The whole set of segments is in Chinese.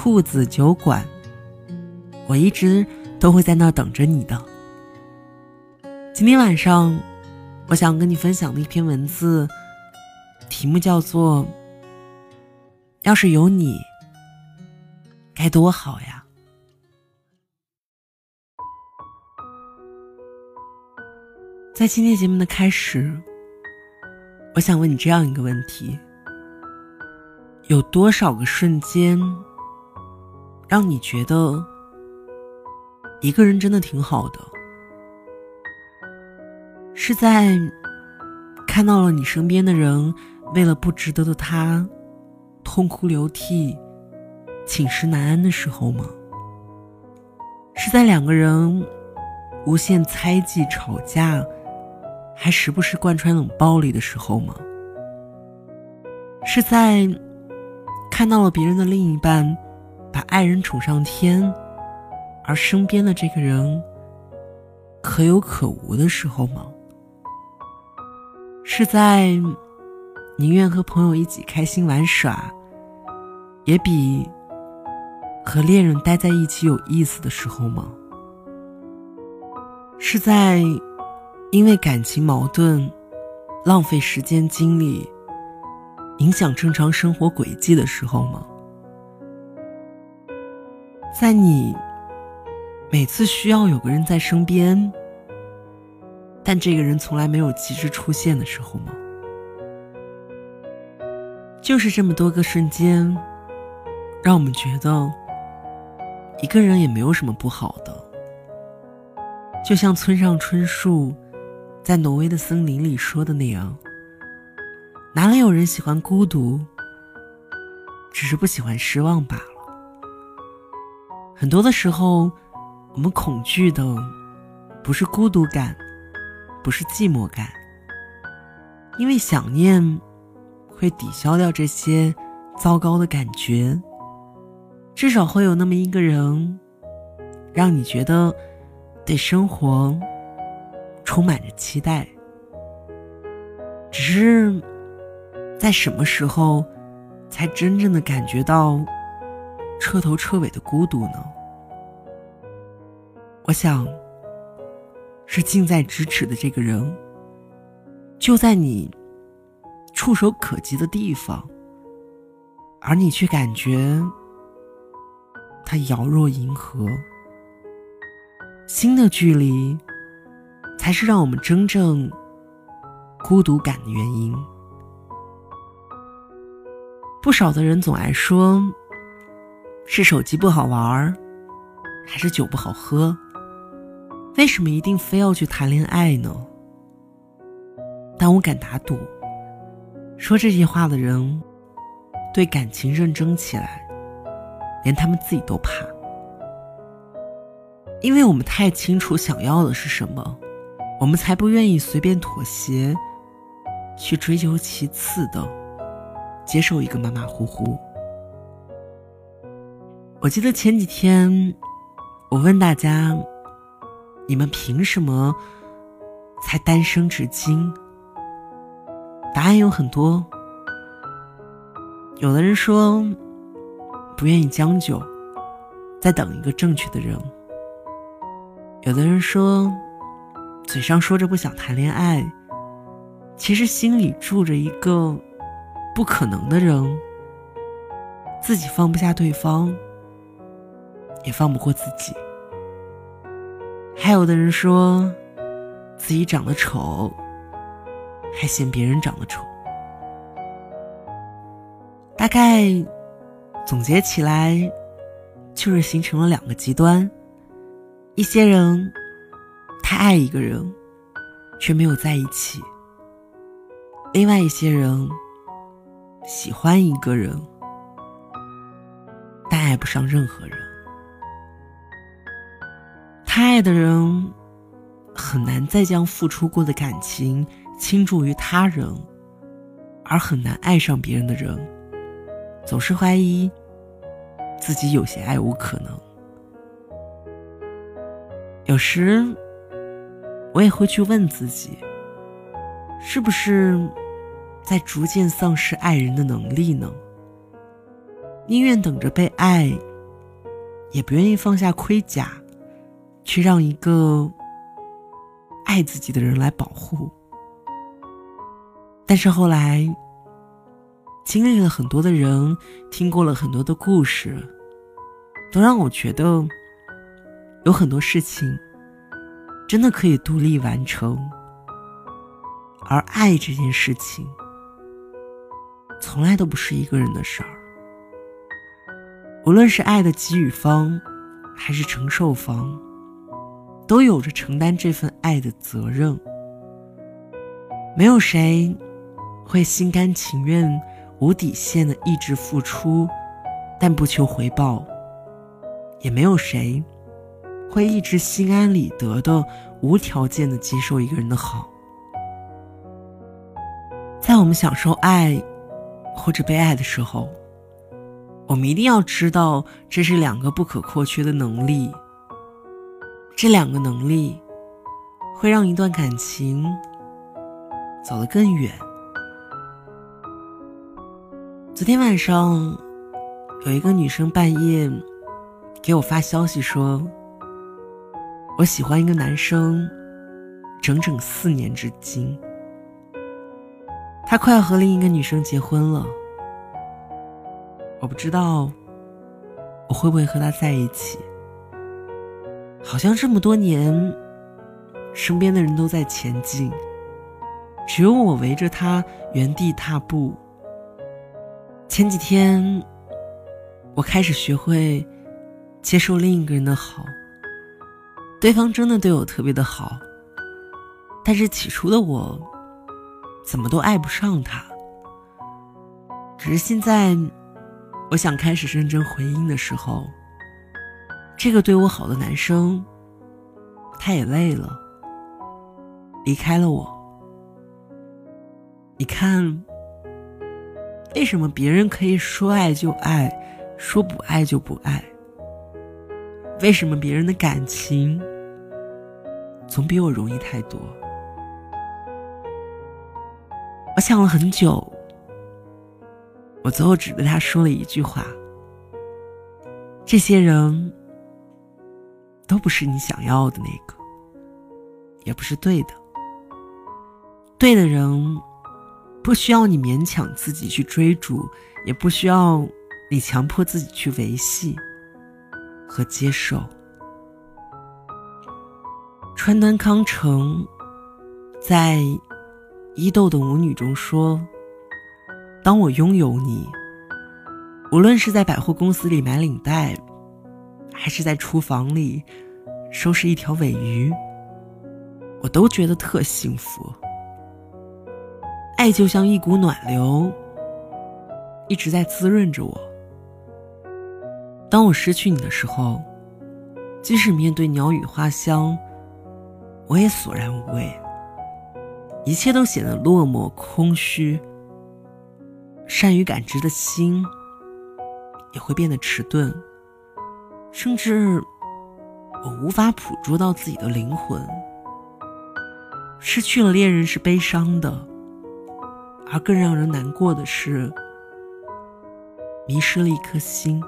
兔子酒馆，我一直都会在那儿等着你的。今天晚上，我想跟你分享的一篇文字，题目叫做《要是有你，该多好呀》。在今天节目的开始，我想问你这样一个问题：有多少个瞬间？让你觉得一个人真的挺好的，是在看到了你身边的人为了不值得的他痛哭流涕、寝食难安的时候吗？是在两个人无限猜忌、吵架，还时不时贯穿冷暴力的时候吗？是在看到了别人的另一半？把爱人宠上天，而身边的这个人可有可无的时候吗？是在宁愿和朋友一起开心玩耍，也比和恋人待在一起有意思的时候吗？是在因为感情矛盾浪费时间精力，影响正常生活轨迹的时候吗？在你每次需要有个人在身边，但这个人从来没有及时出现的时候吗？就是这么多个瞬间，让我们觉得一个人也没有什么不好的。就像村上春树在挪威的森林里说的那样：“哪里有人喜欢孤独？只是不喜欢失望罢了。”很多的时候，我们恐惧的不是孤独感，不是寂寞感，因为想念会抵消掉这些糟糕的感觉。至少会有那么一个人，让你觉得对生活充满着期待。只是在什么时候，才真正的感觉到？彻头彻尾的孤独呢？我想，是近在咫尺的这个人，就在你触手可及的地方，而你却感觉他遥若银河。心的距离，才是让我们真正孤独感的原因。不少的人总爱说。是手机不好玩，还是酒不好喝？为什么一定非要去谈恋爱呢？但我敢打赌，说这些话的人，对感情认真起来，连他们自己都怕。因为我们太清楚想要的是什么，我们才不愿意随便妥协，去追求其次的，接受一个马马虎虎。我记得前几天，我问大家：“你们凭什么才单身至今？”答案有很多。有的人说不愿意将就，在等一个正确的人；有的人说嘴上说着不想谈恋爱，其实心里住着一个不可能的人，自己放不下对方。也放不过自己。还有的人说，自己长得丑，还嫌别人长得丑。大概总结起来，就是形成了两个极端：一些人太爱一个人，却没有在一起；另外一些人喜欢一个人，但爱不上任何人。爱的人，很难再将付出过的感情倾注于他人，而很难爱上别人的人，总是怀疑自己有些爱无可能。有时，我也会去问自己，是不是在逐渐丧失爱人的能力呢？宁愿等着被爱，也不愿意放下盔甲，去让一个爱自己的人来保护。但是后来，经历了很多的人，听过了很多的故事，都让我觉得。有很多事情，真的可以独立完成，而爱这件事情，从来都不是一个人的事儿。无论是爱的给予方，还是承受方，都有着承担这份爱的责任。没有谁会心甘情愿、无底线的一直付出，但不求回报，也没有谁。会一直心安理得的、无条件的接受一个人的好。在我们享受爱或者被爱的时候，我们一定要知道，这是两个不可或缺的能力。这两个能力会让一段感情走得更远。昨天晚上，有一个女生半夜给我发消息说。我喜欢一个男生，整整四年至今。他快要和另一个女生结婚了，我不知道我会不会和他在一起。好像这么多年，身边的人都在前进，只有我围着他原地踏步。前几天，我开始学会接受另一个人的好。对方真的对我特别的好，但是起初的我，怎么都爱不上他。可是现在，我想开始认真回应的时候，这个对我好的男生，他也累了，离开了我。你看，为什么别人可以说爱就爱，说不爱就不爱？为什么别人的感情总比我容易太多？我想了很久，我最后只对他说了一句话：这些人都不是你想要的那个，也不是对的。对的人不需要你勉强自己去追逐，也不需要你强迫自己去维系。和接受。川端康成在《伊豆的舞女》中说：“当我拥有你，无论是在百货公司里买领带，还是在厨房里收拾一条尾鱼，我都觉得特幸福。爱就像一股暖流，一直在滋润着我。”当我失去你的时候，即使面对鸟语花香，我也索然无味。一切都显得落寞空虚。善于感知的心也会变得迟钝，甚至我无法捕捉到自己的灵魂。失去了恋人是悲伤的，而更让人难过的是，迷失了一颗心。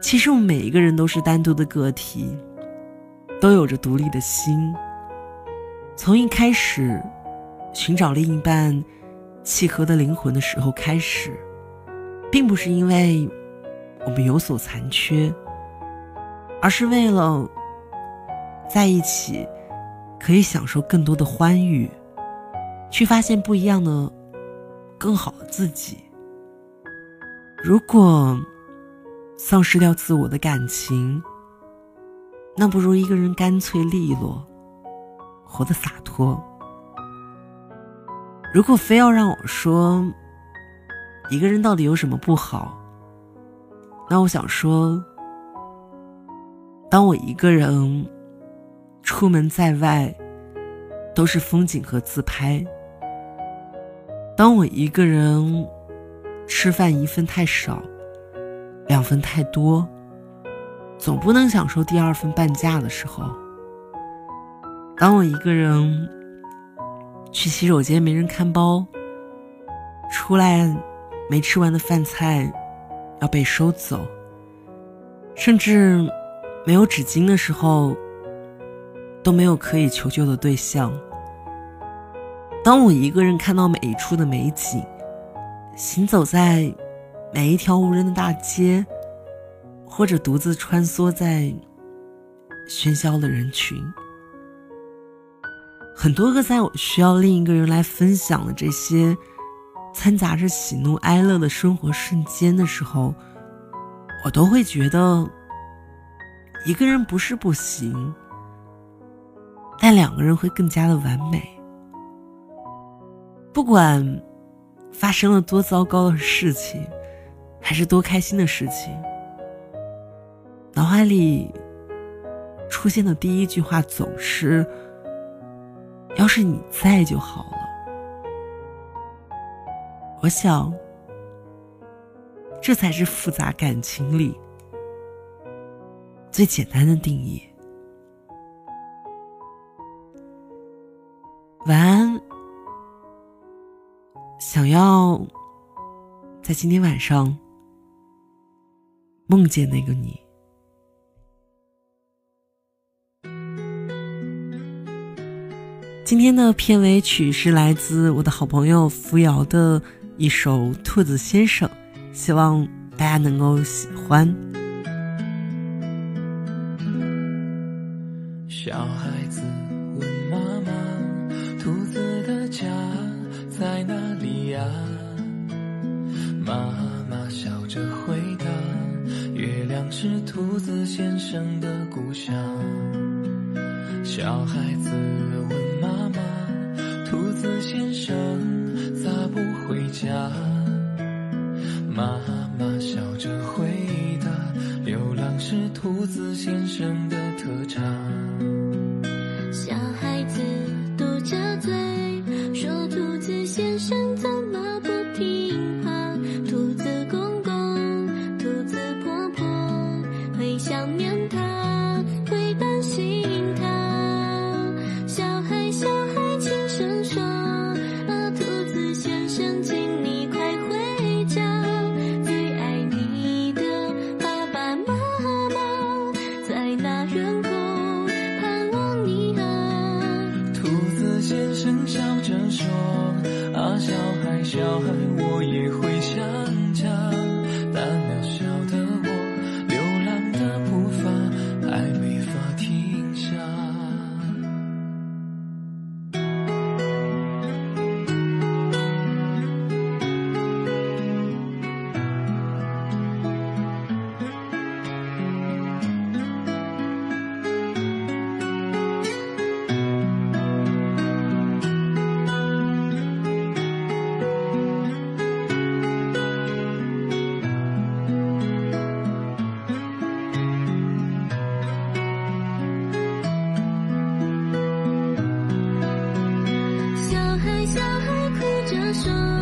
其实我们每一个人都是单独的个体，都有着独立的心。从一开始寻找另一半契合的灵魂的时候开始，并不是因为我们有所残缺，而是为了在一起可以享受更多的欢愉，去发现不一样的、更好的自己。如果。丧失掉自我的感情，那不如一个人干脆利落，活得洒脱。如果非要让我说，一个人到底有什么不好，那我想说，当我一个人出门在外，都是风景和自拍。当我一个人吃饭一份太少，两份太多，总不能享受第二份半价的时候。当我一个人去洗手间没人看包，出来没吃完的饭菜要被收走，甚至没有纸巾的时候，都没有可以求救的对象。当我一个人看到每一处的美景，行走在每一条无人的大街，或者独自穿梭在喧嚣的人群。很多个在我需要另一个人来分享的这些掺杂着喜怒哀乐的生活瞬间的时候，我都会觉得一个人不是不行，但两个人会更加的完美。不管发生了多糟糕的事情，还是多开心的事情，脑海里出现的第一句话总是。要是你在就好了。我想，这才是复杂感情里最简单的定义。晚安。想要在今天晚上梦见那个你。今天的片尾曲是来自我的好朋友扶摇的一首《兔子先生》，希望大家能够喜欢。小孩子问妈妈：“兔子的家在哪里呀？”妈妈笑着回答：“月亮是兔子先生的故乡。”小孩子问妈妈。兔子先生咋不回家？妈妈笑着回答：流浪是兔子先生小笑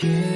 天。